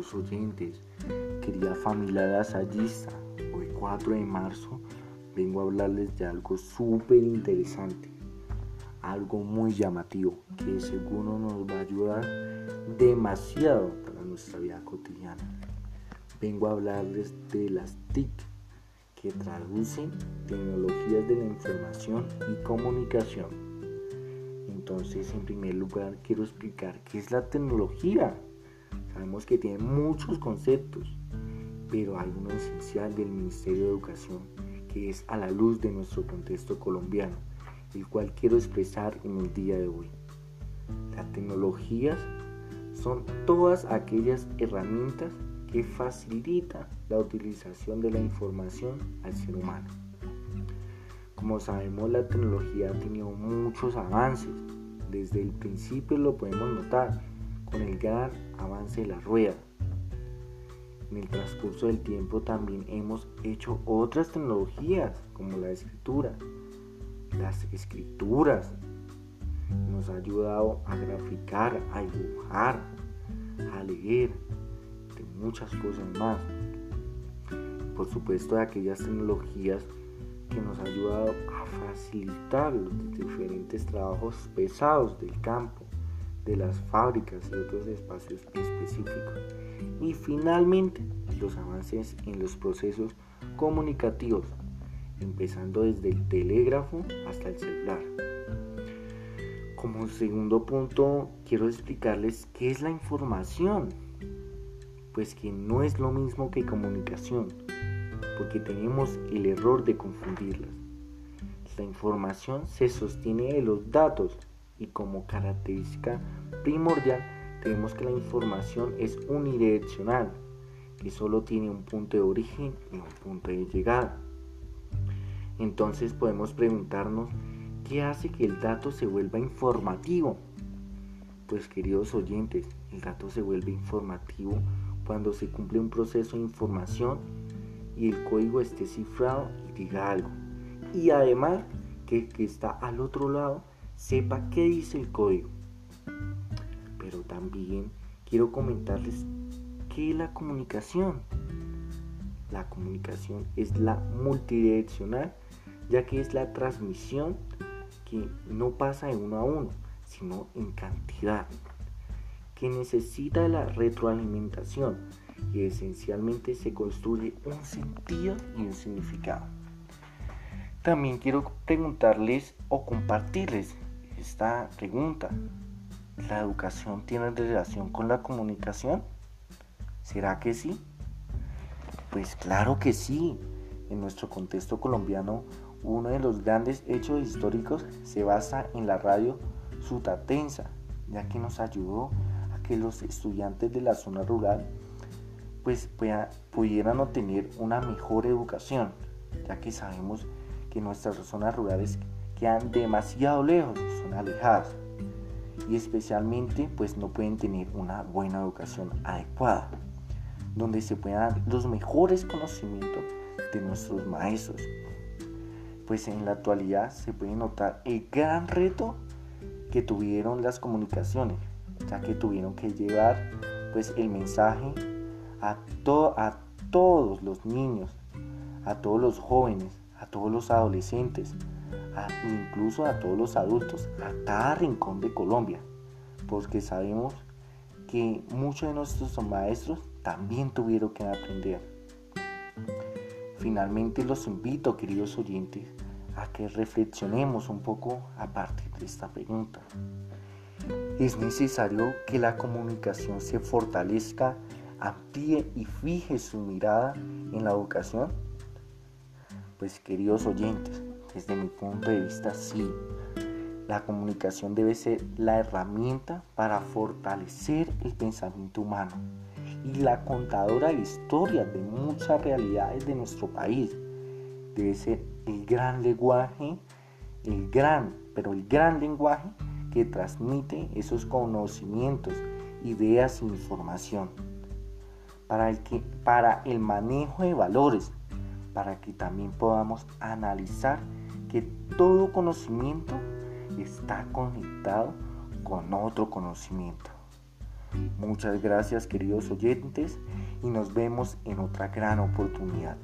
queridos oyentes, querida familia lasallista, hoy 4 de marzo vengo a hablarles de algo súper interesante, algo muy llamativo que seguro nos va a ayudar demasiado para nuestra vida cotidiana. Vengo a hablarles de las TIC, que traducen tecnologías de la información y comunicación. Entonces, en primer lugar, quiero explicar qué es la tecnología. Sabemos que tiene muchos conceptos, pero hay uno esencial del Ministerio de Educación que es a la luz de nuestro contexto colombiano, el cual quiero expresar en el día de hoy. Las tecnologías son todas aquellas herramientas que facilitan la utilización de la información al ser humano. Como sabemos, la tecnología ha tenido muchos avances. Desde el principio lo podemos notar con el gran avance de la rueda. En el transcurso del tiempo también hemos hecho otras tecnologías como la escritura, las escrituras. Nos ha ayudado a graficar, a dibujar, a leer, de muchas cosas más. Por supuesto de aquellas tecnologías que nos ha ayudado a facilitar los diferentes trabajos pesados del campo de las fábricas y otros espacios específicos. Y finalmente, los avances en los procesos comunicativos, empezando desde el telégrafo hasta el celular. Como segundo punto, quiero explicarles qué es la información. Pues que no es lo mismo que comunicación, porque tenemos el error de confundirlas. La información se sostiene de los datos y como característica primordial tenemos que la información es unidireccional, que solo tiene un punto de origen y un punto de llegada. Entonces podemos preguntarnos, ¿qué hace que el dato se vuelva informativo? Pues queridos oyentes, el dato se vuelve informativo cuando se cumple un proceso de información y el código esté cifrado y diga algo. Y además que que está al otro lado sepa qué dice el código. Pero también quiero comentarles qué es la comunicación. La comunicación es la multidireccional, ya que es la transmisión que no pasa de uno a uno, sino en cantidad, que necesita la retroalimentación y esencialmente se construye un sentido y un significado. También quiero preguntarles o compartirles esta pregunta. ¿La educación tiene relación con la comunicación? ¿Será que sí? Pues claro que sí. En nuestro contexto colombiano, uno de los grandes hechos históricos se basa en la radio sutatensa, ya que nos ayudó a que los estudiantes de la zona rural pues pudieran obtener una mejor educación, ya que sabemos que nuestras zonas rurales quedan demasiado lejos, son alejadas y especialmente pues no pueden tener una buena educación adecuada, donde se puedan dar los mejores conocimientos de nuestros maestros. Pues en la actualidad se puede notar el gran reto que tuvieron las comunicaciones, ya que tuvieron que llevar pues el mensaje a, a todos los niños, a todos los jóvenes, a todos los adolescentes, incluso a todos los adultos, a cada rincón de Colombia, porque sabemos que muchos de nuestros maestros también tuvieron que aprender. Finalmente los invito, queridos oyentes, a que reflexionemos un poco a partir de esta pregunta. ¿Es necesario que la comunicación se fortalezca, amplíe y fije su mirada en la educación? Pues queridos oyentes, desde mi punto de vista, sí. La comunicación debe ser la herramienta para fortalecer el pensamiento humano y la contadora de historias de muchas realidades de nuestro país. Debe ser el gran lenguaje, el gran, pero el gran lenguaje que transmite esos conocimientos, ideas e información. Para el, que, para el manejo de valores, para que también podamos analizar que todo conocimiento está conectado con otro conocimiento. Muchas gracias queridos oyentes y nos vemos en otra gran oportunidad.